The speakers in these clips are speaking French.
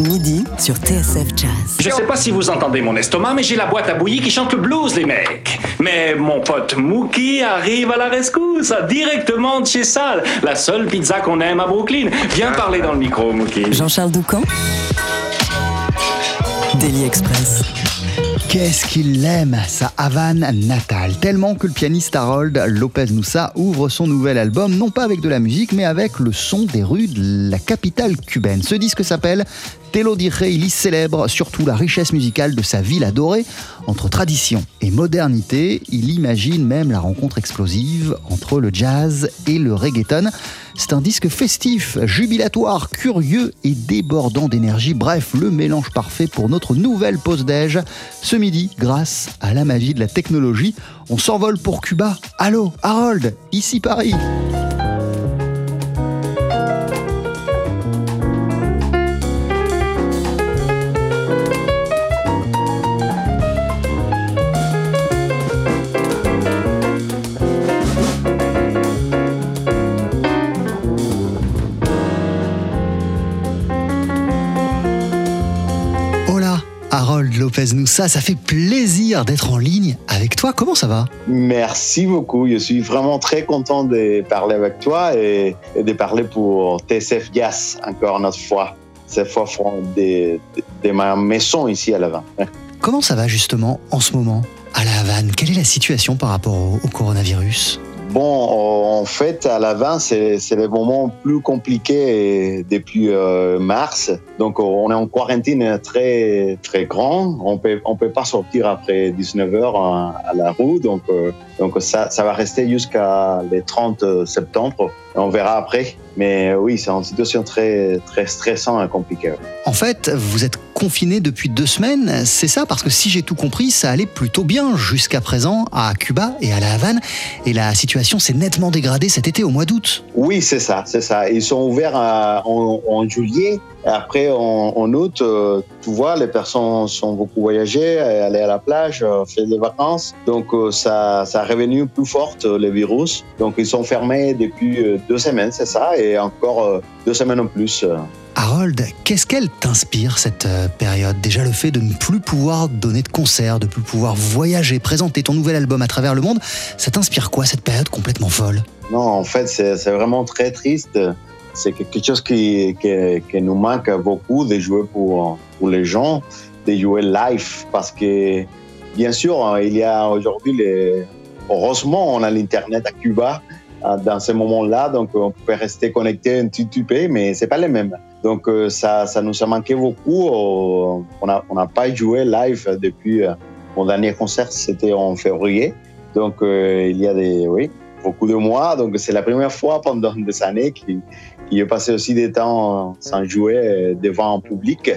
Midi sur TSF Jazz. Je sais pas si vous entendez mon estomac, mais j'ai la boîte à bouillie qui chante le blues, les mecs. Mais mon pote Mookie arrive à la rescousse, directement de chez Sal, la seule pizza qu'on aime à Brooklyn. Viens parler dans le micro, Mookie. Jean-Charles Doucan Daily Express. Qu'est-ce qu'il l'aime, sa Havane natale, tellement que le pianiste Harold Lopez Noussa ouvre son nouvel album, non pas avec de la musique, mais avec le son des rues de la capitale cubaine. Ce disque s'appelle Telo di Rey, il y célèbre surtout la richesse musicale de sa ville adorée. Entre tradition et modernité, il imagine même la rencontre explosive entre le jazz et le reggaeton. C'est un disque festif, jubilatoire, curieux et débordant d'énergie. Bref, le mélange parfait pour notre nouvelle pause déj. Ce midi, grâce à la magie de la technologie, on s'envole pour Cuba. Allô, Harold, ici Paris. Noussa, ça fait plaisir d'être en ligne avec toi. Comment ça va? Merci beaucoup. Je suis vraiment très content de parler avec toi et, et de parler pour TSF Gas encore une autre fois. Cette fois, de, de, de ma maison ici à Lavin. Comment ça va justement en ce moment? À La Havane Quelle est la situation par rapport au, au coronavirus? Bon, en fait, à l'avant, c'est le moment plus compliqué depuis euh, mars. Donc, on est en quarantaine très très grand. On peut on peut pas sortir après 19 heures à, la rue. Donc, euh, donc ça ça va rester jusqu'à le 30 septembre. On verra après. Mais oui, c'est une situation très très stressante et compliquée. En fait, vous êtes confiné depuis deux semaines, c'est ça Parce que si j'ai tout compris, ça allait plutôt bien jusqu'à présent à Cuba et à La Havane. Et la situation s'est nettement dégradée cet été au mois d'août. Oui, c'est ça, c'est ça. Ils sont ouverts à- en, en juillet. Et après, en, en août, euh, tu vois, les personnes sont beaucoup voyagées, aller à la plage, euh, faire des vacances. Donc, euh, ça, ça a revenu plus fort, euh, le virus. Donc, ils sont fermés depuis deux semaines, c'est ça, et encore deux semaines en plus. Harold, qu'est-ce qu'elle t'inspire cette période? Déjà le fait de ne plus pouvoir donner de concerts, de plus pouvoir voyager, présenter ton nouvel album à travers le monde, ça t'inspire quoi cette période complètement folle? Non, en fait, c'est vraiment très triste. C'est quelque chose qui, nous manque beaucoup de jouer pour, les gens, de jouer live. Parce que, bien sûr, il y a aujourd'hui, heureusement, on a l'Internet à Cuba euh, dans ces moments-là. Donc, on peut rester connecté un petit peu, mais c'est pas les mêmes. Donc, euh, ça, ça nous a manqué beaucoup. Euh, On n'a pas joué live depuis euh, mon dernier concert, c'était en février. Donc, il y a des, oui, beaucoup de mois. Donc, c'est la première fois pendant des années qu'il est passé aussi des temps sans jouer euh, devant un public.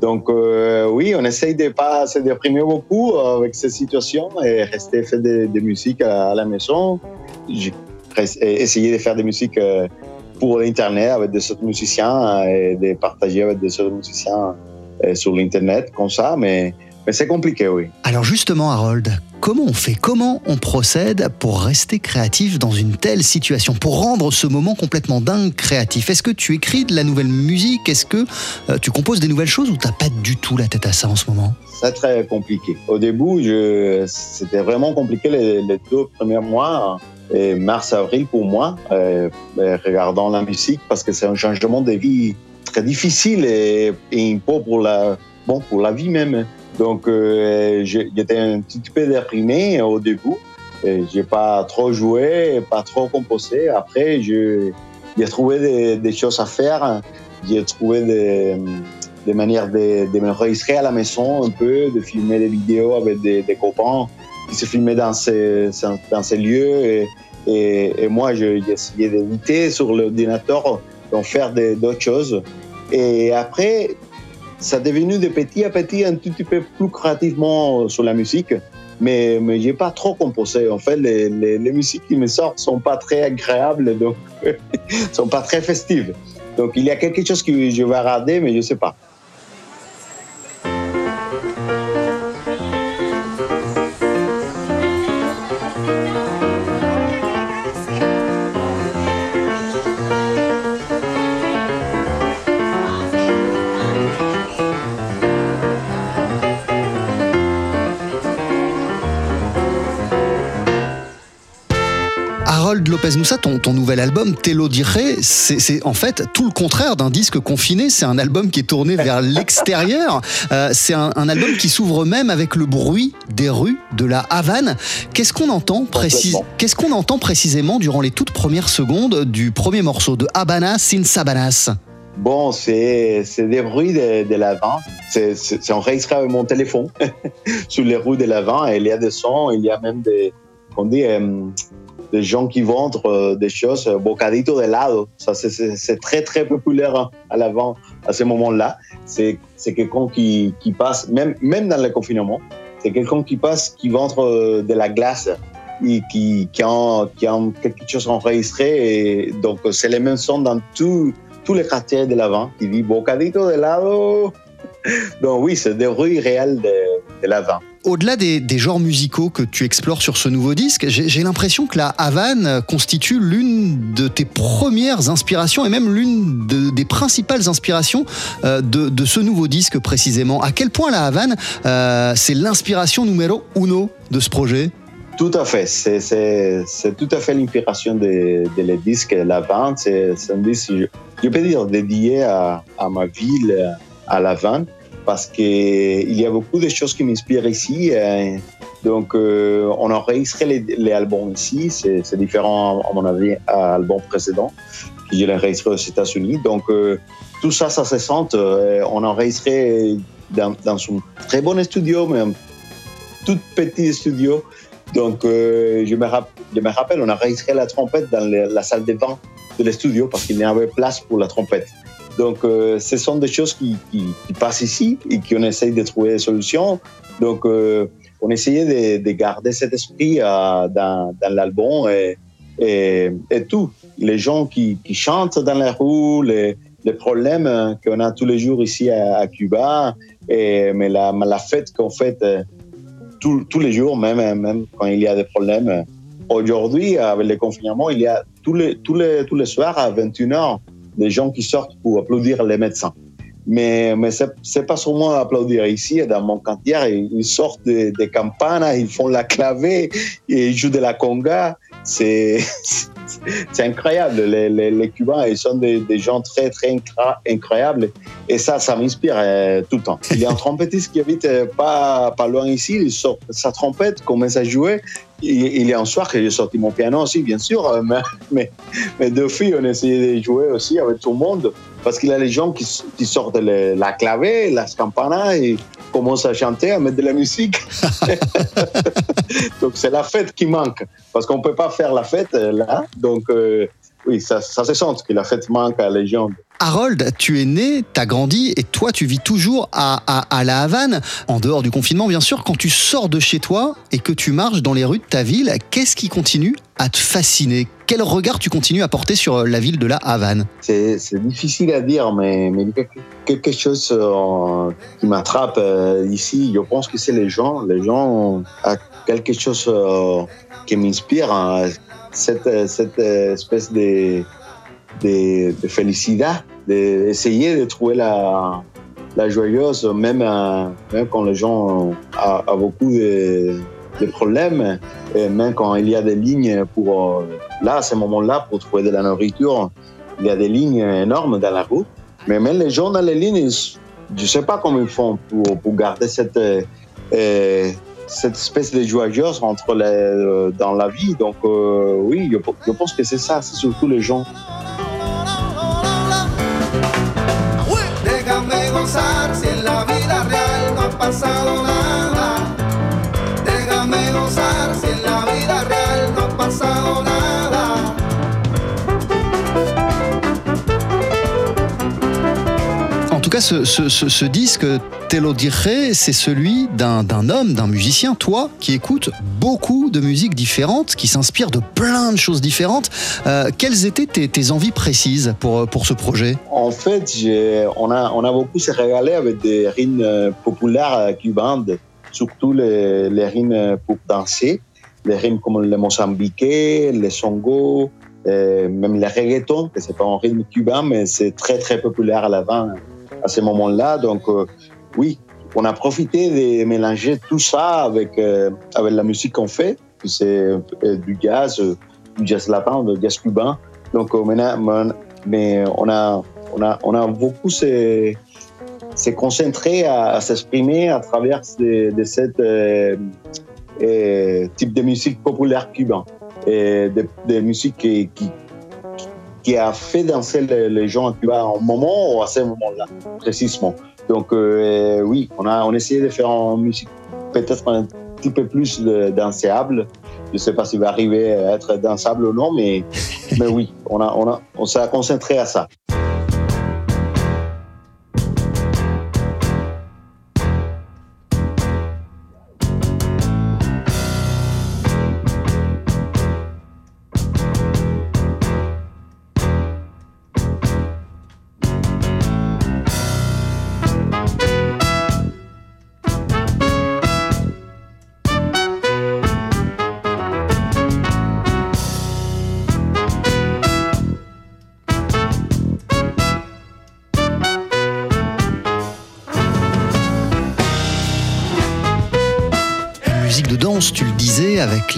Donc, euh, oui, on essaye de pas se déprimer beaucoup euh, avec cette situation et rester faire des, des musiques à, la maison. J'ai essayé de faire des musiques euh, pour l'Internet avec des autres musiciens euh, et de partager avec des autres musiciens euh, sur l'Internet comme ça, mais, mais c'est compliqué, oui. Alors justement Harold, comment on fait? Comment on procède pour rester créatif dans une telle situation Pour rendre ce moment complètement dingue créatif? Est-ce que tu écris de la nouvelle musique? Est-ce que euh, tu composes des nouvelles choses ou t'as pas du tout la tête à ça en ce moment? C'est très compliqué. Au début, je- c'était vraiment compliqué les, les deux premiers mois, et mars-avril pour moi, euh, euh, regardant la musique, parce que c'est un changement de vie très difficile et, et pour la, bon, pour la vie même. Donc, euh, j'étais un petit peu déprimé au début. J'ai pas trop joué, pas trop composé. Après, j'ai trouvé des, choses à faire. J'ai trouvé des, manières de, de me enregistrer à la maison un peu, de filmer des vidéos avec des, copains qui se filmaient dans ces, lieux. Et, et, moi, j'ai essayé d'éviter sur l'ordinateur d'en faire d'autres choses. Et après, ça est devenu de petit à petit un tout petit peu plus créativement sur la musique. Mais, mais j'ai pas trop composé. En fait, les, les, les musiques qui me sortent sont pas très agréables, donc sont pas très festives. Donc il y a quelque chose que je vais regarder, mais je sais pas. Harold Lopez Moussa, ton, ton nouvel album, Telo Dire, c'est en fait tout le contraire d'un disque confiné. C'est un album qui est tourné vers l'extérieur. Euh, c'est un, un album qui s'ouvre même avec le bruit des rues de la Havane. Qu'est-ce qu'on entend, précis- Complètement. qu'est-ce qu'on entend précisément durant les toutes premières secondes du premier morceau de Habana sin Sabanas? Bon, c'est des bruits de, de l'avant. C'est enregistré avec mon téléphone sur les rues de l'avant. Il y a des sons, il y a même des, on dit, euh, des gens qui vendent euh, des choses, euh, bocadito de helado. Ça, c'est- très, très populaire hein, à l'avant à ce moment-là. C'est quelqu'un qui, passe, même, même dans le confinement, c'est quelqu'un qui passe, qui vend euh, de la glace et qui, qui, a, qui a quelque chose enregistré. Donc, c'est les mêmes sons dans tous les quartiers de l'avant. Il dit bocadito de helado. Donc, oui, c'est des rues réelles de, de l'avant. Au-delà des, genres musicaux que tu explores sur ce nouveau disque, j'ai l'impression que la Havane constitue l'une de tes premières inspirations et même l'une de- des principales inspirations euh, de, ce nouveau disque précisément. À quel point la Havane, euh, c'est l'inspiration numéro uno de ce projet? Tout à fait. C'est- tout à fait l'inspiration de, de La Vente. C'est un disque, je, peux dire, dédié à, à ma ville, à La Vente, parce qu'il y a beaucoup de choses qui m'inspirent ici. euh, Donc, euh, on a enregistré les, les albums ici. C'est différent, à mon avis, à l'album précédent, je l'ai enregistré aux États-Unis. Donc, euh, tout ça, ça se sent. On a enregistré dans, un très bon studio, mais un tout petit studio. Donc, je, me rappelle, on a enregistré la trompette dans la salle de bain de le studio parce qu'il n'y avait place pour la trompette. Donc, euh, ce sont des choses qui, passent ici et qu'on essaye de trouver des solutions. Donc, euh, on essayait de, de garder cet esprit euh, dans, l'album et, tout. Les gens qui, chantent dans la rue, les, problèmes euh, qu'on a tous les jours ici à, Cuba, mais la, fête qu'on fait tous- les jours, même, même quand il y a des problèmes. Aujourd'hui, avec le confinement, il y a tous les soirs à 21h des gens qui sortent pour applaudir les médecins. Mais, mais c'est c'est pas seulement applaudir ici, dans mon quartier, ils sortent des, des campanes, ils font la clavé, ils jouent de la conga. C'est c'est incroyable. Les, les, les Cubains, ils sont des, des gens très, très incroyables. Et ça, ça m'inspire euh, tout le temps. Il y a un trompettiste qui habite euh, pas, pas loin ici, il sort sa trompette, commence à jouer. Il, y a un soir que j'ai sorti mon piano aussi, bien sûr, euh, mais, mais, mais deux filles, on essayait de jouer aussi avec tout le monde. Parce qu'il y a les gens qui, qui sortent le- la clavé, la campana, et commencent à chanter, à mettre de la musique. Donc c'est la fête qui manque. Parce qu'on ne peut pas faire la fête euh, là. Donc euh, oui, ça, ça se sent que la fête manque à les gens. Harold, tu es né, tu as grandi et toi tu vis toujours à, à, à La Havane, en dehors du confinement bien sûr. Quand tu sors de chez toi et que tu marches dans les rues de ta ville, qu'est-ce qui continue à te fasciner? Quel regard tu continues à porter sur la ville de La Havane? C'est difficile à dire, mais, mais quelque, quelque chose euh, qui m'attrape euh, ici, je pense que c'est les gens. Les gens ont quelque chose euh, qui m'inspire, hein, cette, cette espèce de, de, de félicité, d'essayer de trouver la, la joyeuse, même, euh, même quand les gens ont, beaucoup de, problèmes, même quand il y a des lignes pour, euh, là, à ce moment-là, pour trouver de la nourriture, il y a des lignes énormes dans la route. Mais même les gens dans les lignes, je ne sais pas comment ils font pour, pour garder cette, euh, euh, cette espèce de joyeuse entre euh, dans la vie. Donc euh, oui, je pense que c'est ça, c'est surtout les gens. Ce, disque Telo Dire, c'est celui d'un homme, d'un musicien, toi, qui écoute beaucoup de musiques différentes, qui s'inspire de plein de choses différentes. Euh, quelles étaient tes, envies précises pour, ce projet? En fait, on a, beaucoup se régalé avec des rythmes euh, populaires euh, cubains, surtout les, les pour danser, les rythmes comme le mozambiquais, le songo, même le reggaeton, que c'est pas un rythme cubain, mais c'est très très populaire à l'avant à ce moment-là. Donc oui, on a profité de mélanger tout ça avec, euh, avec la musique qu'on fait. C'est euh, du jazz, euh, du jazz lapin, du jazz cubain. Donc, mais on a, on a, on a beaucoup s'est concentré à, s'exprimer à travers de, de cette type de musique populaire cubain. Et de, de musique qui, qui, a fait danser les, gens à Cuba en moment ou à ce moment-là, précisément. Donc euh, oui, on a, on essayé de faire une musique peut-être un petit peu plus danseable. Je ne sais pas s'il va arriver à être dansable ou non, mais, mais oui, on, a, on, a, on s'est concentré à ça.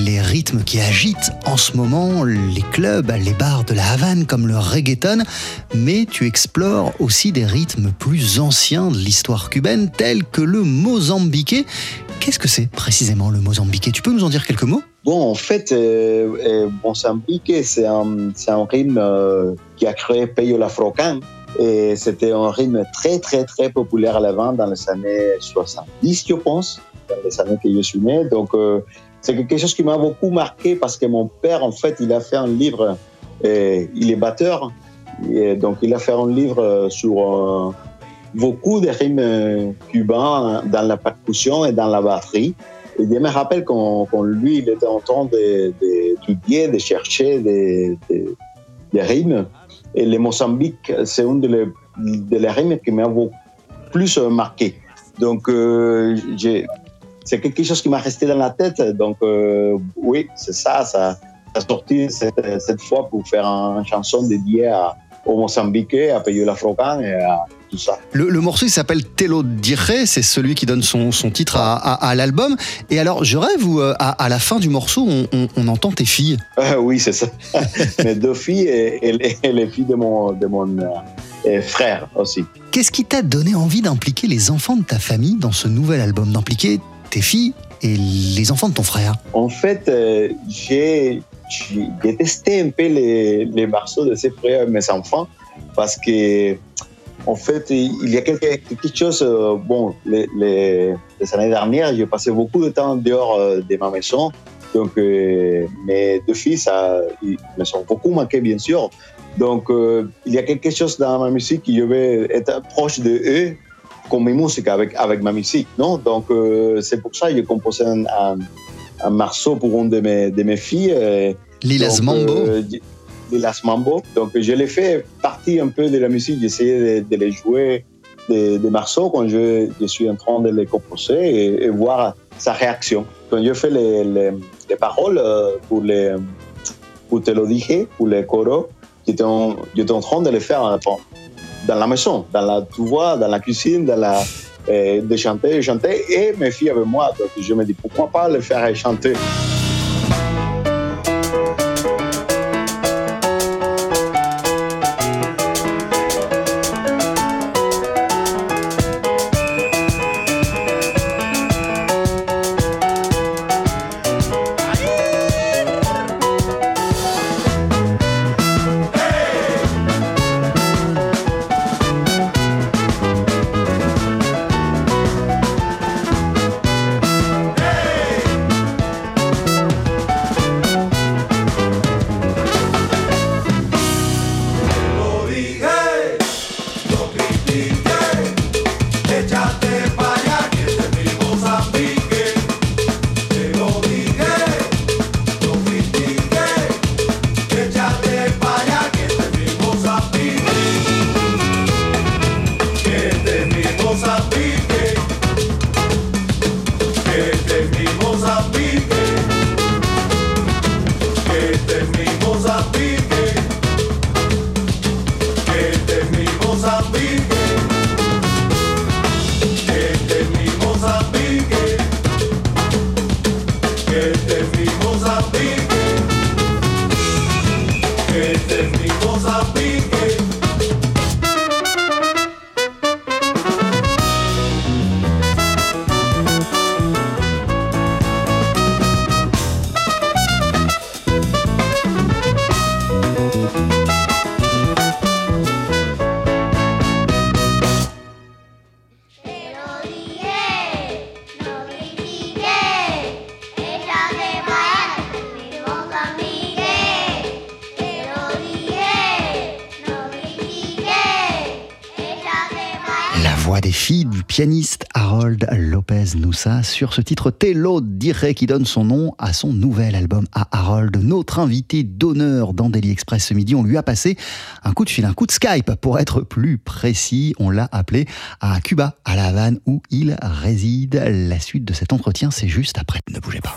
Les rythmes qui agitent en ce moment les clubs, les bars de la Havane comme le reggaeton, mais tu explores aussi des rythmes plus anciens de l'histoire cubaine, tels que le mozambiquais. Qu'est-ce que c'est précisément le mozambiquais Tu peux nous en dire quelques mots? Bon, en fait, euh, euh mozambiquais, c'est un, un, rythme euh, qui a créé Peyo Lafrocan. Et c'était un rythme très, très, très populaire à l'avant dans les années 70, je pense les années que je suis né. Donc, euh, c'est quelque chose qui m'a beaucoup marqué parce que mon père, en fait, il a fait un livre, et il est batteur, donc il a fait un livre sur euh, beaucoup de rimes cubains dans la percussion et dans la batterie. Et je me rappelle quand, lui, il était en train d'étudier, de, chercher des, rimes. Et le Mozambique, c'est une de rimes qui m'a beaucoup plus marqué. Donc, euh, c'est quelque chose qui m'a resté dans la tête. Donc, euh, oui, c'est ça, ça, a sorti cette, cette, fois pour faire une chanson dédiée à, au Mozambique, à Peyo l'Afrocan et à tout ça. Le, le morceau, il s'appelle Telo Dire, c'est celui qui donne son, son titre à, à, l'album. Et alors, je rêve où, euh, à, à, la fin du morceau, on, on, on entend tes filles. Ah oui, c'est ça. Mes deux filles et, et, les filles de mon, de mon euh, frère aussi. Qu'est-ce qui t'a donné envie d'impliquer les enfants de ta famille dans ce nouvel album, d'impliquer tes filles et les enfants de ton frère En fait, euh, j'ai détesté un peu les, les morceaux de ces frères mes enfants parce que, en fait, il y a quelque, quelque chose. Euh, bon, les, les, années dernières, j'ai passé beaucoup de temps dehors euh, de ma maison. Donc, mes deux fils, ça, ils me sont beaucoup manqués, bien sûr. Donc, il y a quelque chose dans ma musique qui je veux être proche de eux con mi musique, avec, avec ma musique. Non? Donc, euh, c'est pour ça que j'ai composé un, un, morceau pour une de mes, de mes filles. Euh, Lilas Mambo. Euh, Lilas Mambo. Donc, je l'ai fait partie un peu de la musique. J'ai essayé de, de, les jouer des, des morceaux quand je, je, suis en train de les composer et, et voir sa réaction. Quand je fais les, les, les paroles pour, les, pour Te lo dije, pour les coros, j'étais en, en train de les faire en, dans la maison, dans la, tu dans la cuisine, dans la, euh, de chanter, chanter, et mes filles avec moi. Je me dis, pourquoi pas le faire chanter Harold Lopez Noussa sur ce titre Telo Dire qui donne son nom à son nouvel album à Harold. Notre invité d'honneur dans Daily Express ce midi, on lui a passé un coup de fil, un coup de Skype pour être plus précis. On l'a appelé à Cuba, à La Havane où il réside. La suite de cet entretien, c'est juste après. Ne bougez pas.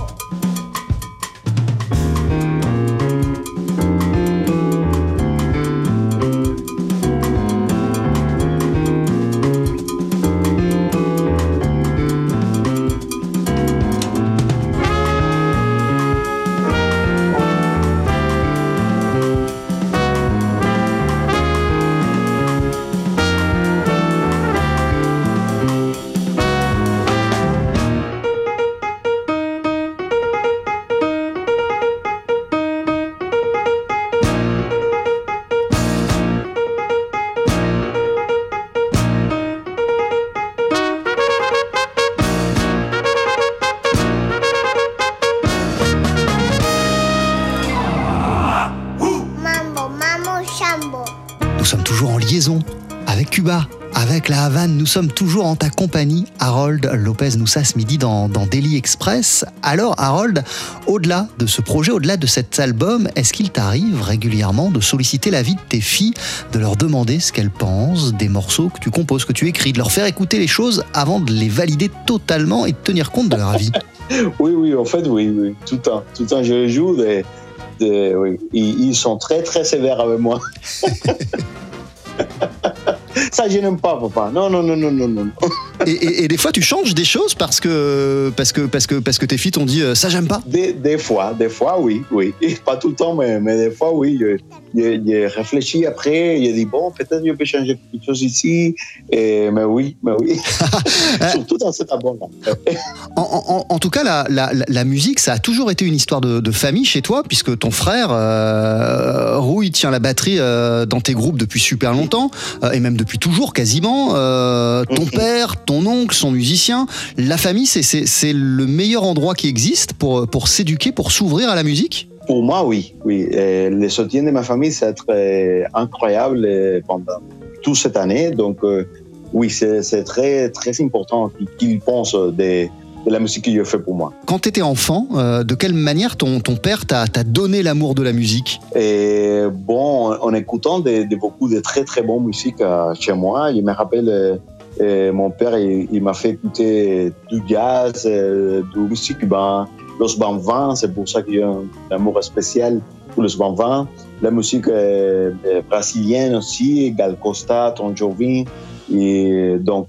Nous sommes toujours en ta compagnie, Harold Lopez Noussa, ce midi dans, dans Daily Express. Alors, Harold, au-delà de ce projet, au-delà de cet album, est-ce qu'il t'arrive régulièrement de solliciter l'avis de tes filles, de leur demander ce qu'elles pensent des morceaux que tu composes, que tu écris, de leur faire écouter les choses avant de les valider totalement et de tenir compte de leur avis? Oui, oui, en fait, oui, oui, tout le temps. Tout le temps, je les joue. Des, des- oui. Ils, ils sont très, très sévères avec moi. Ça, je n'aime pas, papa. Non, non, non, non, non, non. et, et- et des fois, tu changes des choses parce que, parce que, parce que, parce que tes filles t'ont dit euh, ça, j'aime pas. Des, des fois, des fois, oui, oui. Et pas tout le temps, mais, mais des fois, oui. Je, je- je réfléchis après, je dis, bon, peut-être je peux changer quelque chose ici. Et, mais oui, mais oui. Surtout dans cet album-là. En, en- en tout cas, la, la- la- la musique, ça a toujours été une histoire de, de famille chez toi, puisque ton frère, euh, Rouille, tient la batterie euh, dans tes groupes depuis super longtemps, euh, et même depuis toujours quasiment. Euh, ton père, ton oncle sont musiciens. La famille, c'est- le meilleur endroit qui existe pour, pour s'éduquer, pour s'ouvrir à la musique? Pour moi, oui. oui. Et le soutien de ma famille, c'est incroyable euh, pendant toute cette année. Donc, euh, oui, c'est très, très important qu'ils- pensent de, de la musique qu'il fait pour moi. Quand tu étais enfant, euh, de quelle manière ton, ton père t'a donné l'amour de la musique? Et bon, en écoutant de, de beaucoup de très, très bonnes musiques euh, chez moi, je me rappelle, euh, mon père, il, il m'a fait écouter du jazz, de musique cubaine, los bambins, c'est pour ça qu'il y a un amour spécial pour los bambins. La musique brésilienne aussi, Gal Costa, Tom et donc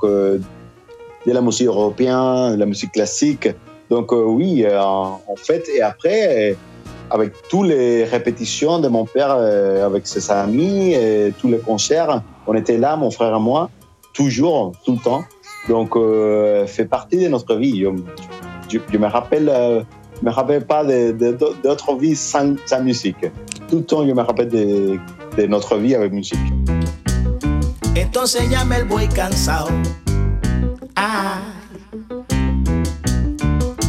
de la musique européenne, de la musique classique. Donc euh, oui, euh, en fait, et après, euh, avec toutes les répétitions de mon père avec ses amis, tous les concerts, on était là, mon frère et moi, toujours, tout le temps. Donc, fait partie de notre vie. Je, je me rappelle, me rappelle pas de- de- de- d'autre vie sans, sans musique. Tout le temps, je me rappelle de, de notre vie avec musique. Entonces llama el buey cansado. Ay.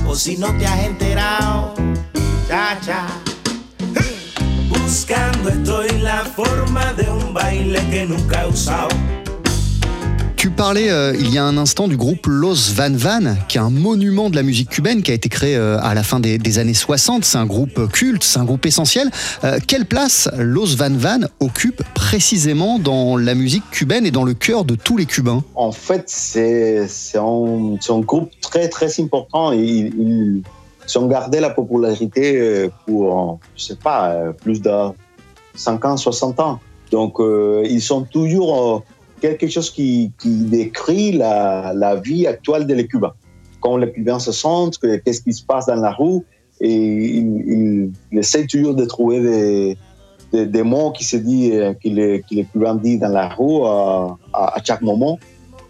O si no te has enterado, cha cha. Buscando estoy la forma de un baile que nunca he usado. Tu parlais euh, il y a un instant du groupe Los Van Van, qui est un monument de la musique cubaine, qui a été créé euh, à la fin des, années 60. C'est un groupe culte, c'est un groupe essentiel. Euh, quelle place Los Van Van occupe précisément dans la musique cubaine et dans le cœur de tous les Cubains? En fait, c'est un, un groupe très très important. Ils, ils, ont gardé la popularité pour, je sais pas, plus de 50, 60 ans. Donc, ils sont toujours quelque chose qui, décrit la, vie actuelle des Cubains. Quand les Cubains se sentent, que- qu'est-ce qui se passe dans la rue, et ils, ils, ils essayent toujours de trouver des, mots qui se disent, euh, que les, Cubains disent dans la rue à, chaque moment.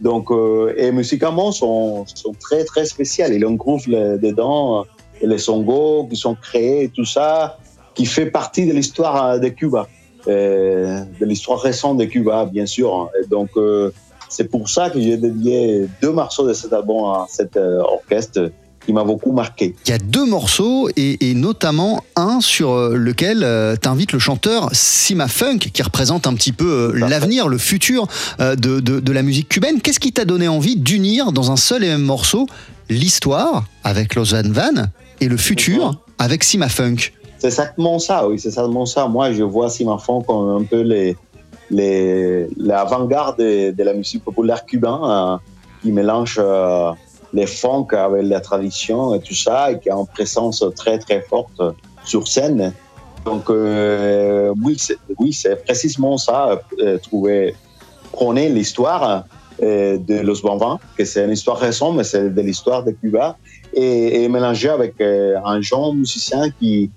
Donc, euh, et musicalement, sont, sont très, très spéciaux. Il y a un groupe là- dedans, euh, les songos qui sont créés, tout ça, qui fait partie de l'histoire euh, de Cuba, de l'histoire récente de Cuba, bien sûr. Et donc, euh, c'est pour ça que j'ai dédié deux morceaux de cet album à cet euh, orchestre qui m'a beaucoup marqué. Il y a deux morceaux et, et notamment un sur euh, lequel euh, t'invites le chanteur Sima Funk qui représente un petit peu euh, l'avenir, le futur euh, de, de- de la musique cubaine. Qu'est-ce qui t'a donné envie d'unir dans un seul et même morceau l'histoire avec Los Van Van et le futur avec Sima Funk? C'est exactement ça, oui, c'est exactement ça. Moi, je vois Simafon comme un peu les, les, l'avant-garde de, de la musique populaire cubaine, euh, qui mélange euh, les funk avec la tradition et tout ça, et qui a une présence très, très forte sur scène. Donc, euh, oui, c'est, oui, c'est précisément ça, trouver, prôner l'histoire de Los Bambans, que c'est une histoire récente, mais c'est de l'histoire de Cuba, et, et mélanger avec un jeune musicien qui,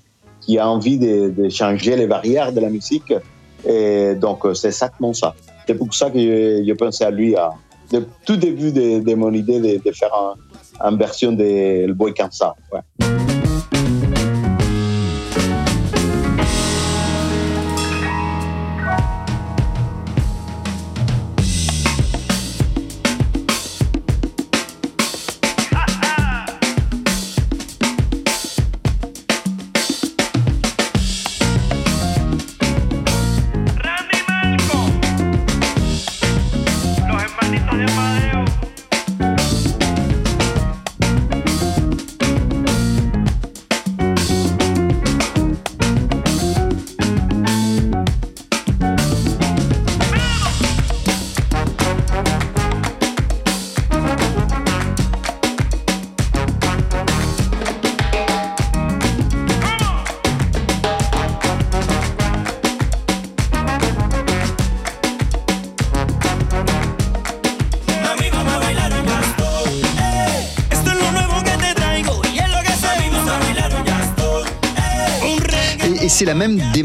qui a envie de, changer les barrières de la musique. Et donc, euh, c'est exactement ça. C'est pour ça que je, je pensais à lui à, tout début de, mon idée de, faire un- une version de Le Boy Kansas. Ouais.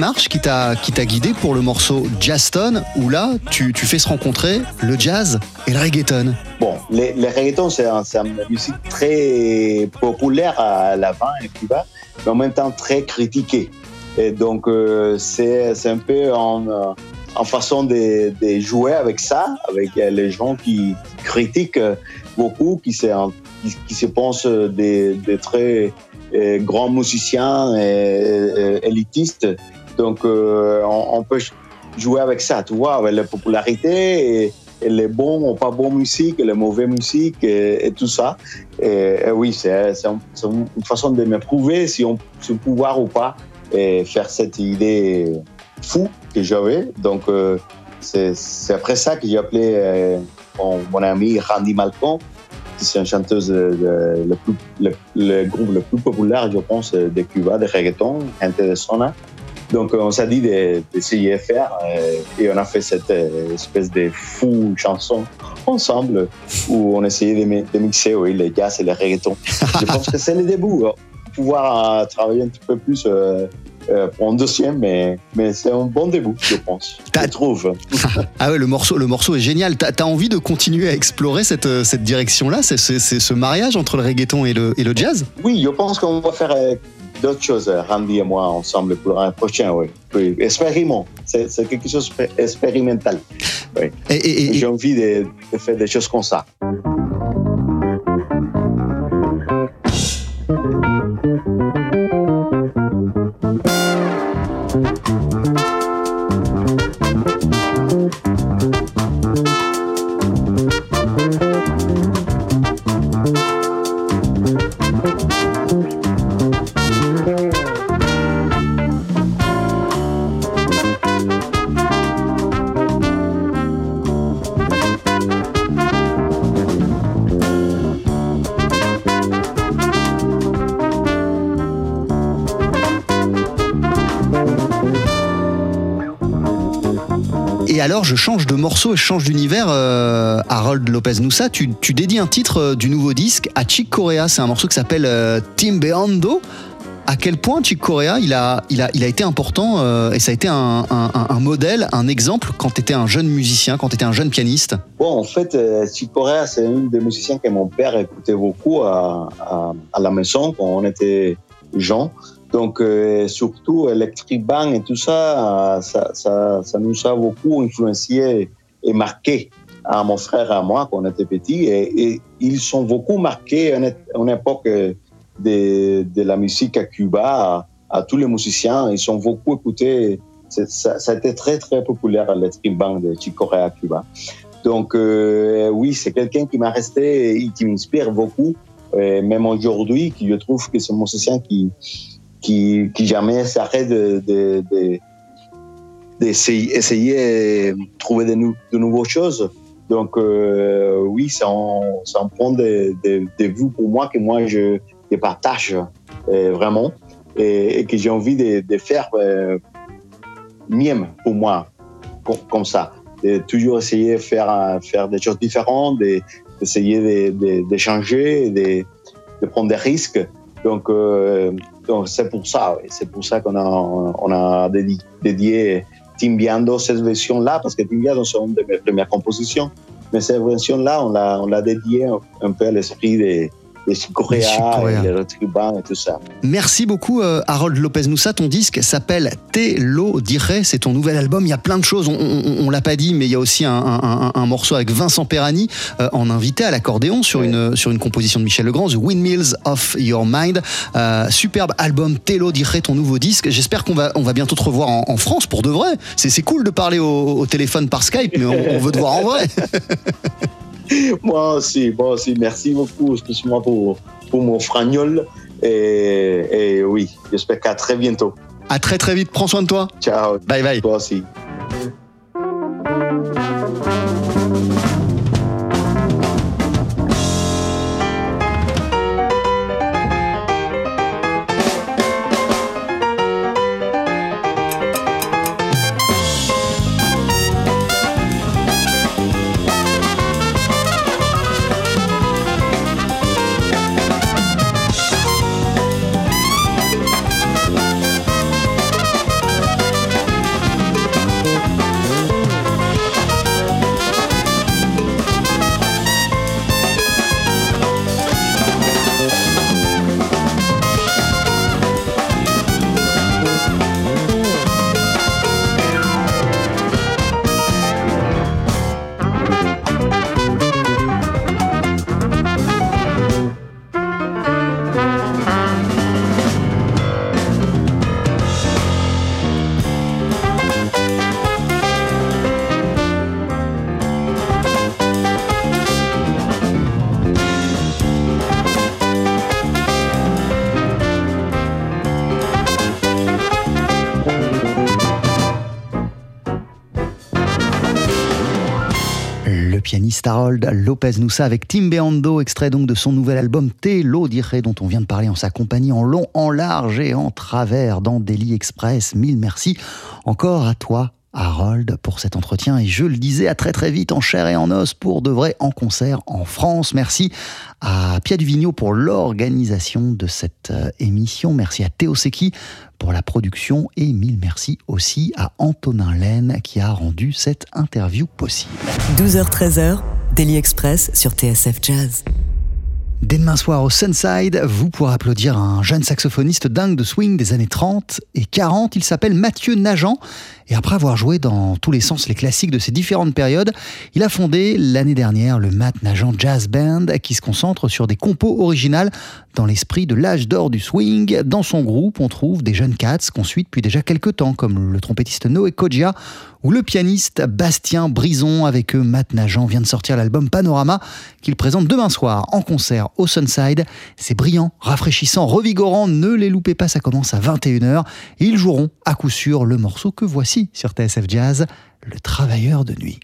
Démarche qui t'a guidé pour le morceau Jazzton, où là, tu, tu fais se rencontrer le jazz et le reggaeton. Bon, les reggaetons, c'est un- une musique très populaire à l'avant à Cuba, mais en même temps très critiquée. Et donc, euh, c'est un peu en, euh, en façon de, jouer avec ça, avec euh, les gens qui critiquent euh, beaucoup, qui se, qui, se pensent des, très grands musiciens et, élitistes. Donc, euh, on, peut jouer avec ça, tu vois, avec la popularité et, les bons ou pas bons musiques, les mauvais musiques et, tout ça. Et, oui, c'est c'est un- c'est une façon de me prouver si on on pouvoir ou pas faire cette idée fou que j'avais. Donc, euh, c'est après ça que j'ai appelé euh, mon, ami Randy Malcolm, qui c'est une chanteuse le, groupe le plus populaire, je pense, de Cuba, de reggaeton, Gente. Donc, on s'est dit de- d'essayer de faire euh, et on a fait cette euh, espèce de fou chanson ensemble où on essayait de, mi- de mixer oui, le jazz et le reggaeton. je pense que c'est le début. hein. Pouvoir euh, travailler un petit peu plus pour un deuxième, mais, mais c'est un bon début, je pense. Je trouve. Ah ouais, le morceau, le morceau est génial. T'as as envie de continuer à explorer cette, cette direction-là C'est ce mariage entre le reggaeton et le, et le jazz? Oui, je pense qu'on va faire d'autres choses, euh, Randy et moi, ensemble pour l'année prochaine. Oui. oui. C'est quelque chose d'expérimental. Oui. J'ai envie de, de faire des choses comme ça. Je change de morceau et change d'univers. euh, Harold Lopez Noussa, tu, dédies un titre euh, du nouveau disque à Chick Corea. C'est un morceau qui s'appelle euh, Timbeando. À quel point Chick Corea, il a, il a, il a été important euh, et ça a été un, modèle, un exemple quand tu étais un jeune musicien, quand tu étais un jeune pianiste? Bon, en fait, Chick Corea, c'est un des musiciens que mon père écoutait beaucoup à, à, la maison quand on était gens. Donc, euh, surtout Electric Band et tout ça, ça, ça, ça nous a beaucoup influencé et marqué à mon frère et à moi quand on était petits. Et, ils sont beaucoup marqués é- en époque euh, de, de la musique à Cuba, à, à tous les musiciens. Ils ont beaucoup écouté. C'est- Ça, ça a été très, très populaire, Electric Band de Chick Corea à Cuba. Donc euh, oui, c'est quelqu'un qui m'a resté et qui m'inspire beaucoup, euh, même aujourd'hui, qui je trouve que c'est un musicien qui qui, jamais s'arrête de, de, de- d'essayer essayer de trouver de, nou- nouvelles choses. Donc euh, oui, c'est un, c'est un point de, de, de vue pour moi que moi je, partage euh, vraiment et, que j'ai envie de, de faire euh, mieux pour moi, comme, ça de toujours essayer de faire, faire des choses différentes, de- d'essayer de, de, changer, de, de prendre des risques. Donc, euh, donc c'est pour ça, oui. c'est pour ça qu'on on a dédi- dédié Timbiando cette version-là, parce que Timbiando c'est une de mes premières compositions. Mais cette version-là, on l'a, on dédiée un, un peu à l'esprit des, Chick Corea. et les Retribans et tout ça. Merci beaucoup euh, Harold Lopez Noussa. Ton disque s'appelle Te lo diré. C'est ton nouvel album. Il y a plein de choses. On, on, on l'a pas dit, mais il y a aussi un, un- un- un morceau avec Vincent Perani euh, en invité à l'accordéon sur une sur une composition de Michel Legrand, The Windmills of Your Mind. Euh, superbe album Te lo diré, ton nouveau disque. J'espère qu'on va on va bientôt te revoir en, en France pour de vrai. C'est c'est cool de parler au, au téléphone par Skype, mais on, on veut te voir en vrai. Moi aussi, moi aussi. Merci beaucoup, excuse-moi pour, pour mon fragnol. Et, et oui, j'espère qu'à très bientôt. À très très vite. Prends soin de toi. Ciao. Bye bye. Toi aussi. Harold Lopez Noussa avec Tim Beando, extrait donc de son nouvel album Te lo diré, dont on vient de parler en sa compagnie en long, en large et en travers dans Daily Express. Mille merci encore à toi. Harold pour cet entretien et je le disais à très très vite en chair et en os pour de vrai en concert en France. Merci à Pia Duvigneau pour l'organisation de cette euh, émission. Merci à Théo Secchi pour la production et mille merci aussi à Antonin Laine qui a rendu cette interview possible. 12h-13h, Daily Express sur TSF Jazz. Dès demain soir au Sunside, vous pourrez applaudir un jeune saxophoniste dingue de swing des années 30 et 40. Il s'appelle Mathieu Nagent. Et après avoir joué dans tous les sens les classiques de ces différentes périodes, il a fondé l'année dernière le Matt Nagent Jazz Band qui se concentre sur des compos originales dans l'esprit de l'âge d'or du swing. Dans son groupe, on trouve des jeunes cats qu'on suit depuis déjà quelques temps, comme le trompettiste Noé Kodja ou le pianiste Bastien Brison. Avec eux, Matt Nagent vient de sortir l'album Panorama qu'il présente demain soir en concert au Sunside. C'est brillant, rafraîchissant, revigorant. Ne les loupez pas, ça commence à 21h. Et ils joueront à coup sûr le morceau que voici sur TSF Jazz, Le Travailleur de Nuit.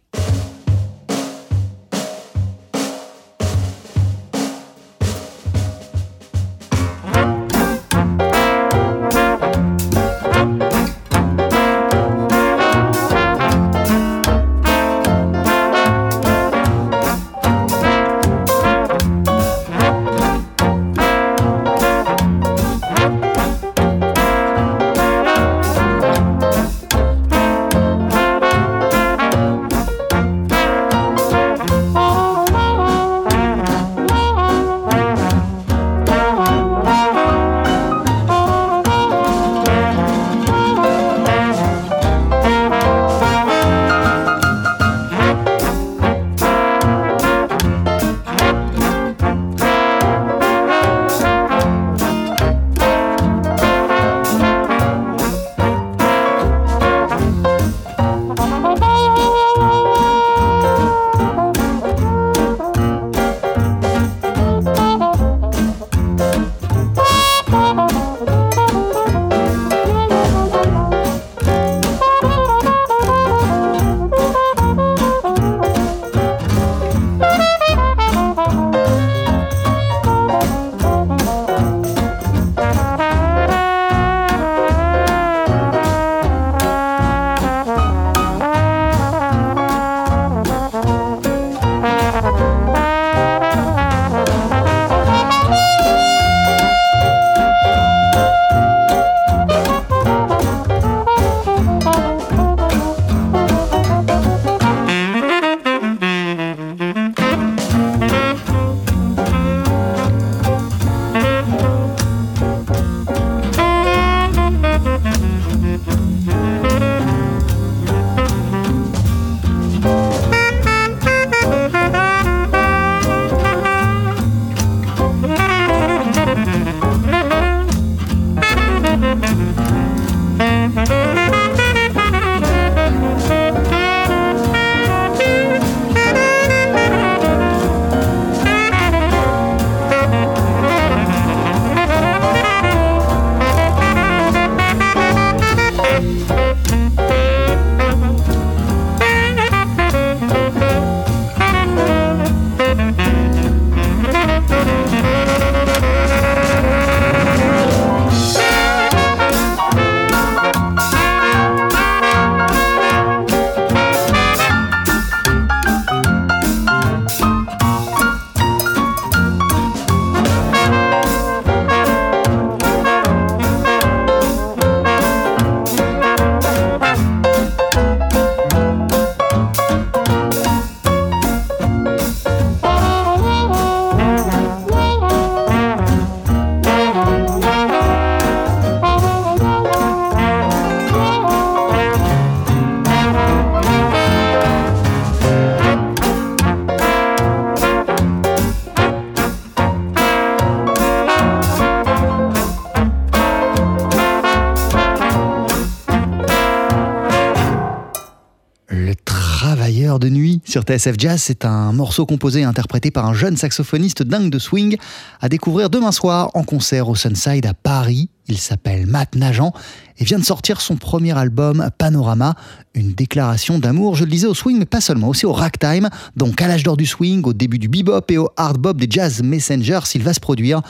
Sur TSF Jazz, c'est un morceau composé et interprété par un jeune saxophoniste dingue de swing à découvrir demain soir en concert au Sunside à Paris. Il s'appelle Matt Nagent et vient de sortir son premier album Panorama, une déclaration d'amour, je le disais au swing mais pas seulement, aussi au ragtime, donc à l'âge d'or du swing, au début du bebop et au hard bop des jazz messengers, s'il va se produire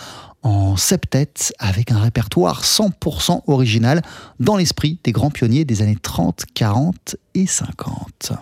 en septet avec un répertoire 100% original dans l'esprit des grands pionniers des années 30, 40 et 50.